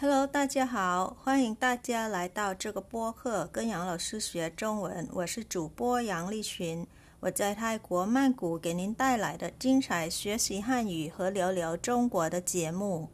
Hello，大家好，欢迎大家来到这个播客，跟杨老师学中文。我是主播杨丽群，我在泰国曼谷给您带来的精彩学习汉语和聊聊中国的节目。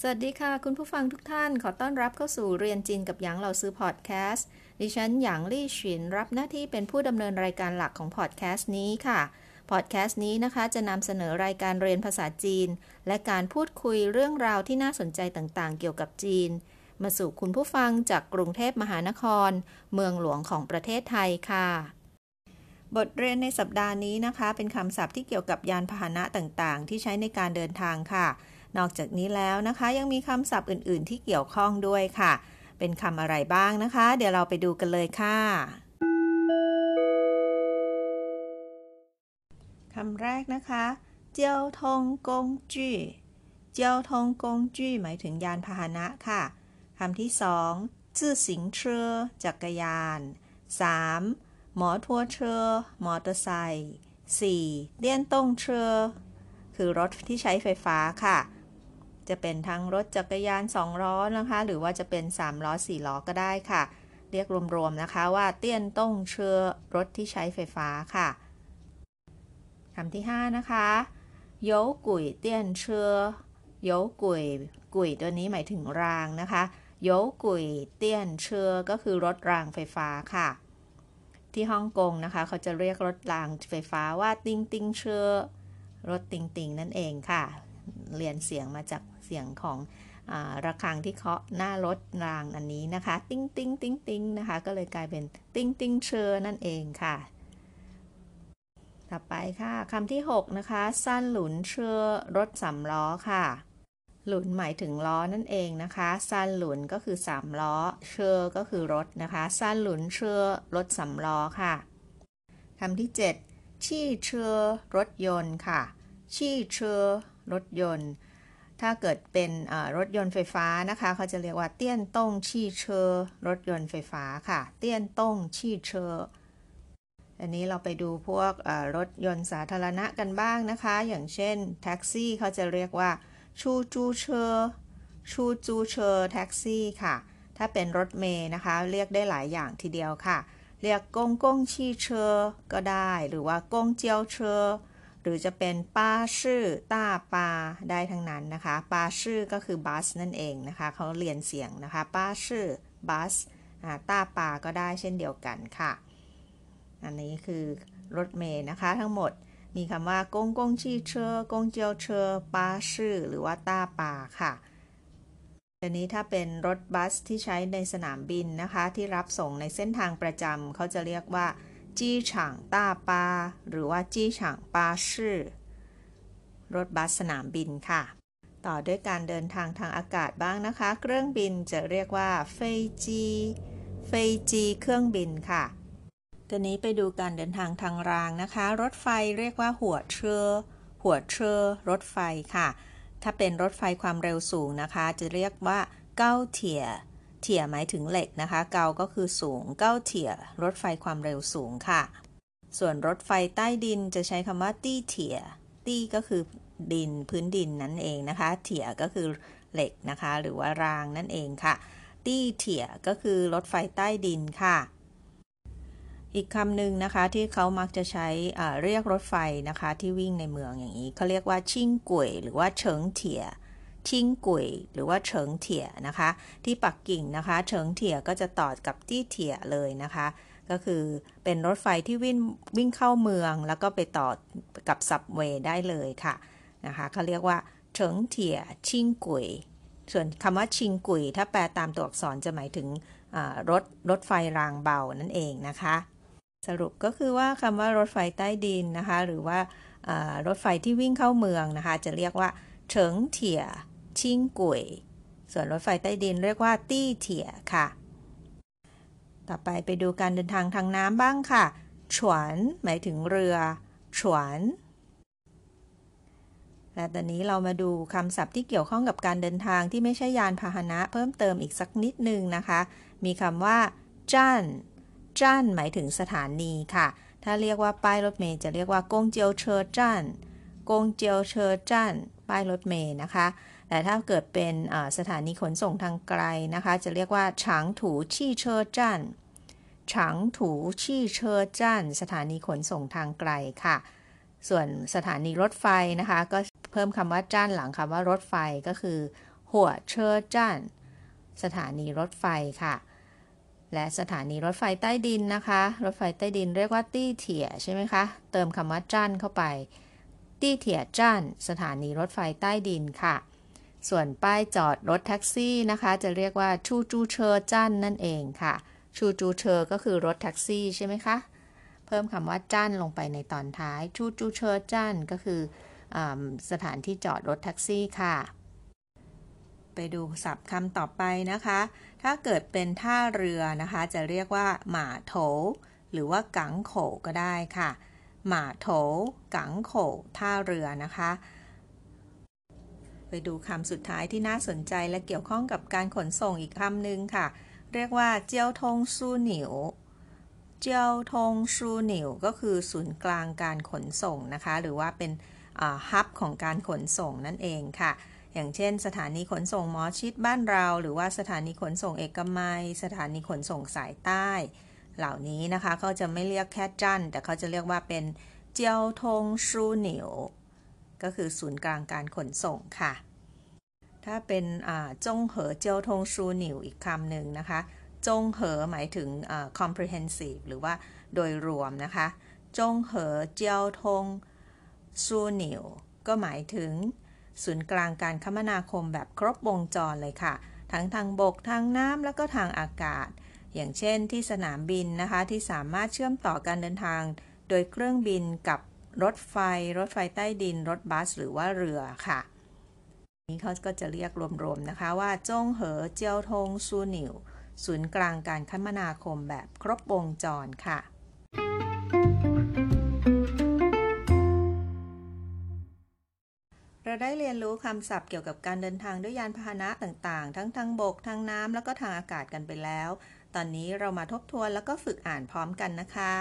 สวัสดีค่ะ คุณผู้ฟังทุกท่าน ขอต้อนรับเข้าสู่เรียนจีนกับหยางเราซื้อพอดแคสต์ดิฉันหยางลี่ฉินรับหน้าที่เป็นผู้ดำเนินรายการหลักของพอดแคสต์นี้ค่ะ พอดแคสต์นี้นะคะ จะนำเสนอรายการเรียนภาษาจีน และการพูดคุยเรื่องราวที่น่าสนใจต่างๆ เกี่ยวกับจีน มาสู่คุณผู้ฟังจากกรุงเทพมหานคร เมืองหลวงของประเทศไทยค่ะ บทเรียนในสัปดาห์นี้นะคะ เป็นคำศัพท์ที่เกี่ยวกับยานพาหนะต่างๆ ที่ใช้ในการเดินทางค่ะ นอกจากนี้แล้วนะคะ ยังมีคำศัพท์อื่น ๆ ที่เกี่ยวข้องด้วยค่ะ เป็นคำอะไรบ้างนะคะ เดี๋ยวเราไปดูกันเลยค่ะ คำแรกนะคะเจียวทงกงจื้อเจียวทงกงจื้อหมายถึงยานพาหนะค่ะคำที่สองจื้อสิงเชอจักรยาน 3. หมอทัวเชอมอเตอร์ไซค์ 4. เลี่ยนต้งเชอคือรถที่ใช้ไฟฟ้าค่ะ จะเป็นทั้งรถจักรยานสองล้อนะคะ หรือว่าจะเป็น 3 ล้อ 4 ล้อก็ได้ค่ะ เรียกรวมๆนะคะว่าเตี้ยนต้งเชอรถที่ใช้ไฟฟ้าค่ะ คำที่ 5 นะคะโยกุยเตี้ยนเชอโยกุยกุยตัวนี้หมายถึงรางนะคะโยกุยเตี้ยนเชอก็คือรถรางไฟฟ้าค่ะ ที่ฮ่องกงนะคะ เขาจะเรียกรถรางไฟฟ้าว่าติงติงเชอรถติงติงนั่นเองค่ะ เรียนเสียงมาจากเสียงของอระฆังที่เคาะหน้ารถรางอันนี้นะคะ ติงติงติงติงนะคะ ก็เลยกลายเป็นติงติงเชอนั่นเองค่ะ่อไปค่ะคำที่ 6 นะคะ สั้นหลุนเชื่อรถสามล้อค่ะ หลุนหมายถึงล้อนั่นเองนะคะ สั้นหลุนก็คือ3ล้อ เชื่อก็คือรถนะคะ สั้นหลุนเชื่อรถสามล้อค่ะคำที่ 7 ชี่เชื่อรถยนต์ค่ะ ชี่เชื่อรถยนต์ ถ้าเกิดเป็นรถยนต์ไฟฟ้านะคะเขาจะเรียกว่า电动汽车รถยนต์ไฟฟ้าค่ะ 电动汽车 อันนี้เราไปดูพวกรถยนต์สาธารณะกันบ้างนะคะ อย่างเช่น แท็กซี่เขาจะเรียกว่า ชูจูเชอร์ชูจูเชอร์แท็กซี่ค่ะ ถ้าเป็นรถเมล์นะคะ เรียกได้หลายอย่างทีเดียวค่ะ เรียก公共汽车ก็ได้ หรือว่า公交车หรือจะเป็นป้าชื่อต้าปาได้ทั้งนั้นนะคะป้าชื่อก็คือบัสนั่นเองนะคะเขาเรียนเสียงนะคะป้าชื่อบัสต้าปาก็ได้เช่นเดียวกันค่ะ อันนี้คือรถเมย์นะคะทั้งหมดมีคำว่ากงกงชีเชอกงเจียวเชอปาชื่อหรือว่าต้าปาค่ะอันนี้ถ้าเป็นรถบัสที่ใช้ในสนามบินนะคะ ที่รับส่งในเส้นทางประจำเขาจะเรียกว่าจี้ฉางต้าปาหรือว่าจี้ฉางปาชื่อ รถบัสสนามบินค่ะ ต่อด้วยการเดินทางทางอากาศบ้างนะคะ เครื่องบินจะเรียกว่าเฟจีเฟจีเครื่องบินค่ะ ตอนนี้ไปดูการเดินทางทางรางนะคะ รถไฟเรียกว่าหัวเชอหัวเชอรถไฟค่ะ ถ้าเป็นรถไฟความเร็วสูงนะคะ จะเรียกว่าเก้าเถียเถียหมายถึงเหล็กนะคะ เกาก็คือสูงเก้าเถียรถไฟความเร็วสูงค่ะ ส่วนรถไฟใต้ดินจะใช้คำว่าตี้เถียตี้ก็คือดินพื้นดินนั่นเองนะคะ เถียก็คือเหล็กนะคะ หรือว่ารางนั่นเองค่ะ ตี้เถียก็คือรถไฟใต้ดินค่ะ อีกคำหนึ่งนะคะที่เขามักจะใช้เรียกรถไฟนะคะที่วิ่งในเมืองอย่างนี้เขาเรียกว่าชิงกุยหรือว่าเฉิงเถียชิงกุยหรือว่าเฉิงเถียนะคะ ที่ปักกิ่งนะคะเฉิงเถียก็จะต่อกับที่เถียเลยนะคะ ก็คือเป็นรถไฟที่วิ่งวิ่งเข้าเมืองแล้วก็ไปต่อกับซับเวย์ได้เลยค่ะนะคะเขาเรียกว่าเฉิงเถียชิงกุยส่วนคำว่าชิงกุยถ้าแปลตามตัวอักษรจะหมายถึงรถรถไฟรางเบานั่นเองนะคะ สรุปก็คือว่าคำว่ารถไฟใต้ดินนะคะ หรือว่ารถไฟที่วิ่งเข้าเมืองนะคะ จะเรียกว่าเฉิงเถียชิงกุยส่วนรถไฟใต้ดินเรียกว่าตี้เถียค่ะ ต่อไปไปดูการเดินทางทางน้ำบ้างค่ะฉวนหมายถึงเรือฉวนและตอนนี้เรามาดูคำศัพท์ที่เกี่ยวข้องกับการเดินทางที่ไม่ใช่ยานพาหนะเพิ่มเติมอีกสักนิดนึงนะคะ มีคำว่าจ้น จ้านหมายถึงสถานีค่ะ ถ้าเรียกว่าป้ายรถเมย์จะเรียกว่ากงเจียวเชอจ้านกงเจียวเชอจ้านป้ายรถเมย์นะคะ แต่ถ้าเกิดเป็นสถานีขนส่งทางไกลนะคะ จะเรียกว่าฉางถูชี่เชอจันฉางถูชี่เชอจันสถานีขนส่งทางไกลค่ะ ส่วนสถานีรถไฟนะคะ ก็เพิ่มคำว่าจ้านหลังคำว่ารถไฟก็คือ หัวเชอจันสถานีรถไฟค่ะ และสถานีรถไฟใต้ดินนะคะ รถไฟใต้ดินเรียกว่าตี้เถี่ยใช่ไหมคะ เติมคำว่าจ้านเข้าไป ตี้เถี่ยจ้านสถานีรถไฟใต้ดินค่ะ ส่วนป้ายจอดรถแท็กซี่นะคะ จะเรียกว่าชูจูเชอจ้านนั่นเองค่ะ ชูจูเชอก็คือรถแท็กซี่ใช่ไหมคะ เพิ่มคำว่าจ้านลงไปในตอนท้าย ชูจูเชอจ้านก็คืออสถานที่จอดรถแท็กซี่ค่ะ ไปดูศัพท์คำต่อไปนะคะ ถ้าเกิดเป็นท่าเรือนะคะ จะเรียกว่าหมาโถ หรือว่ากังโขก็ได้ค่ะ หมาโถ กังโข ท่าเรือนะคะ ไปดูคำสุดท้ายที่น่าสนใจและเกี่ยวข้องกับการขนส่งอีกคำหนึ่งค่ะ เรียกว่าเจียวทงซูหนิวเจียวทงซูหนิวก็คือศูนย์กลางการขนส่งนะคะ หรือว่าเป็นฮับของการขนส่งนั่นเองค่ะ อย่างเช่น สถานีขนส่งหมอชิดบ้านเรา หรือว่าสถานีขนส่งเอกมัย สถานีขนส่งสายใต้ เหล่านี้นะคะเขาจะไม่เรียกแค่จันแต่เขาจะเรียกว่าเป็นเจียวทงชูเหนียวก็คือศูนย์กลางการขนส่งค่ะ ถ้าเป็นจงเหอเจียวทงชูเหนียวอีกคำหนึ่งนะคะ จงเหอหมายถึง comprehensive หรือว่าโดยรวมนะคะ จงเหอเจียวทงชูเหนียวก็หมายถึง ศูนย์กลางการคมนาคมแบบครบวงจรเลยค่ะ ทั้งทางบกทางน้ำแล้วก็ทางอากาศ อย่างเช่นที่สนามบินนะคะที่สามารถเชื่อมต่อการเดินทาง โดยเครื่องบินกับรถไฟ รถไฟใต้ดิน รถบัส หรือว่าเรือค่ะ นี้เขาก็จะเรียกรวมๆนะคะว่าจงเหอเจียวทงซูหนิวศูนย์กลางการคมนาคมแบบครบวงจรค่ะ เราได้เรียนรู้คำศัพท์เกี่ยวกับการเดินทางด้วยยานพาหนะต่างๆ ทั้งทางบก ทางน้ำ แล้วก็ทางอากาศกันไปแล้ว ตอนนี้เรามาทบทวนแล้วก็ฝึกอ่านพร้อมกันนะคะ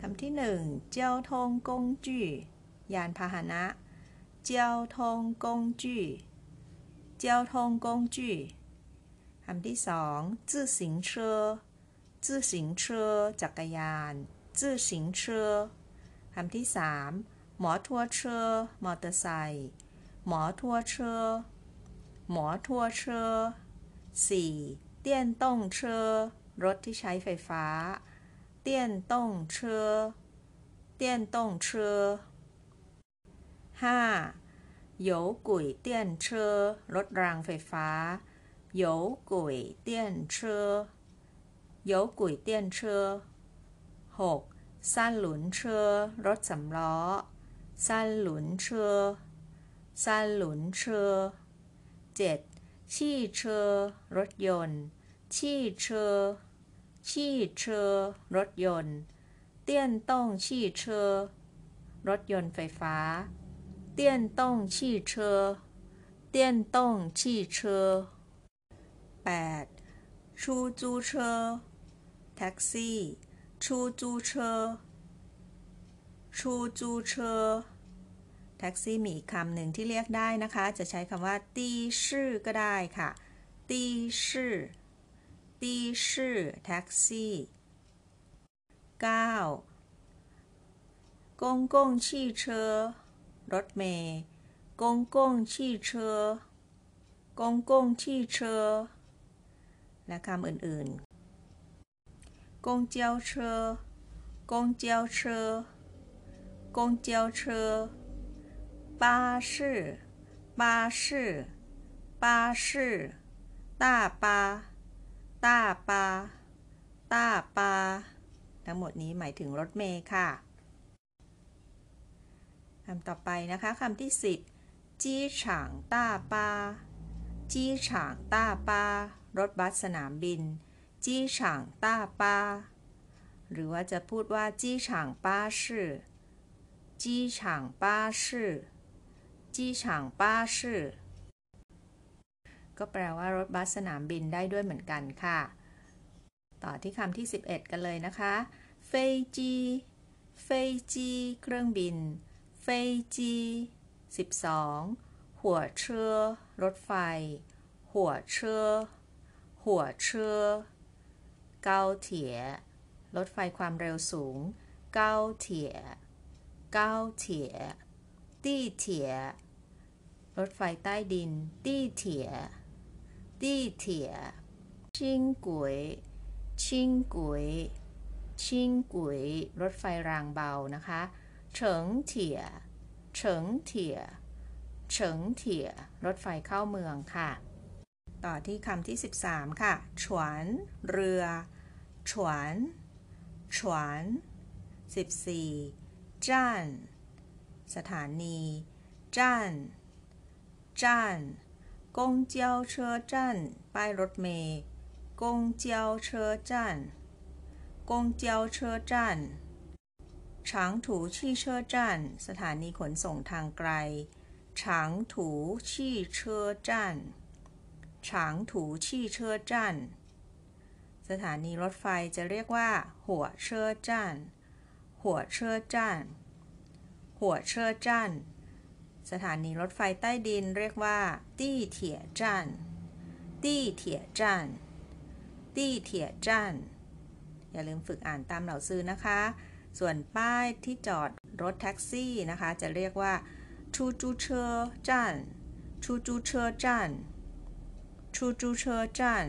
คำที่หนึ่งเจียวทงกงจื่ยานพาหนะเจียวทงกงจื่เจียวทงกงจื่คำที่สองจื่อสิงเชอจื่อสิงเชอจักรยานจื่อสิงเชอคำที่สามหมอทัวเชอมอเตอร์ไซค์ หมอทั่วเชอหมอทัวเชอสี่เตี้ยนต้งเชอรถที่ใช้ไฟฟ้า电动车电动车ต้องเยนต้องเเตียนเชอรถรางไฟฟ้าโยกุยเตียนเชอโยกุยเตียนเชอหกสั้ลุนเชอรถสามล้อสั้ลุนเชอ 三轮车เจ็ด汽车รถยนต์汽车汽车รถยนต์电动汽车รถยนต์ไฟฟ้า电动汽车电动汽车แปด出租车แท็กซี่出租车ชูจูเชอ แท็กซี่มีอีกคำหนึ่งที่เรียกได้นะคะ จะใช้คำว่าตีชื่อก็ได้ค่ะ ตีชื่อ ตี车 แท็กซี่ 9. กงกงชีเชอร์รถเมย์กงกงชีเชร์กงกงชีเชอร์และคำอื่นๆ 公交车公交车 巴士巴士巴士大巴大巴大巴ทั้งหมดนี้หมายถึงรถเมล์ค่ะคำต่อไปนะคะคำที่ 10จี้ฉางต้าป้าจี้ฉางต้าป้ารถบัสสนามบินจี้ฉางต้าป้าหรือว่าจะพูดว่าจี้ฉางป้าชื่อ จี้ฉางป้าชื่อ ก็แปลว่ารถบัสสนามบินได้ด้วยเหมือนกันค่ะ ต่อที่คำที่ 11 กันเลยนะคะ เฟยจี เฟยจี เครื่องบิน เฟยจี 12 หัวเชื้อรถไฟ หัวเชื้อหัวเชื้อเกาเถีย รถไฟความเร็วสูง เกาเถีย เกาเถียตี้เถีย รถไฟใต้ดิน ตี้เถีย ตี้เถีย ชิงกุย ชิงกุย ชิงกุย รถไฟรางเบานะคะเฉิงเถีย เฉิงเถีย เฉิงเถีย รถไฟเข้าเมืองค่ะ ต่อที่คำที่ 13 ค่ะ ฉวน เรือ ฉวน ฉวน14จ้าน สถานี จ้าน จ้านกงเจียวเชอจ้านป้ายรถเมย์กงเจียวเชอจ้านกงเจียวเชอจ้านฉางถูชี่เชอจ้านสถานีขนส่งทางไกลฉางถูชี่เชอจ้านฉางถูชี่เชอจ้านสถานีรถไฟจะเรียกว่า หัวเชอจ้านหัวเชอจ้านหัวเชอจ้าน สถานีรถไฟใต้ดินเรียกว่า ตี้เถียจ้านตี้เถียจ้านตี้เถียจ้านอย่าลืมฝึกอ่านตามเหล่าซื้อนะคะ ส่วนป้ายที่จอดรถแท็กซี่นะคะ จะเรียกว่าชูจูเชอจ้านชูจูเชอจ้านชูจูเชอจ้าน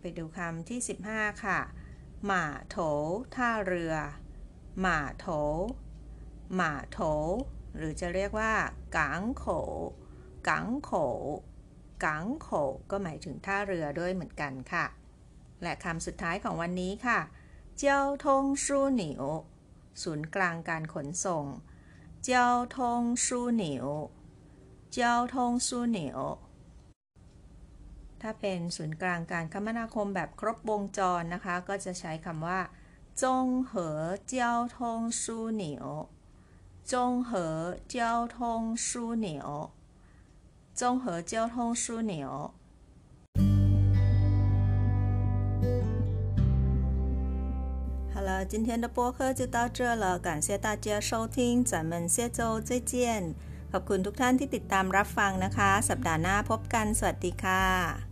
ไปดูคำที่ 15 ค่ะ หมาโถท่าเรือ หมาโถหมาโถ หรือจะเรียกว่ากังโขกังโขกังโขก็หมายถึงท่าเรือด้วยเหมือนกันค่ะ และคำสุดท้ายของวันนี้ค่ะเจ้าทงชูหนิวศูนย์กลางการขนส่งเจ้าทงชูหนิวเจ้าทงชูเหนิวถ้าเป็นศูนย์กลางการคมนาคมแบบครบวงจรนะคะ ก็จะใช้คำว่าจงเหอเจ้าทงชูเหนียว จงเหอเจ้าทงชูเหนียวจงเหอเจ้าทงชูเหนียว好了，今天的播客就到这了，感谢大家收听，咱们下周再见。ขอบคุณทุกท่านที่ติดตามรับฟังนะคะ สัปดาห์หน้าพบกัน สวัสดีค่ะ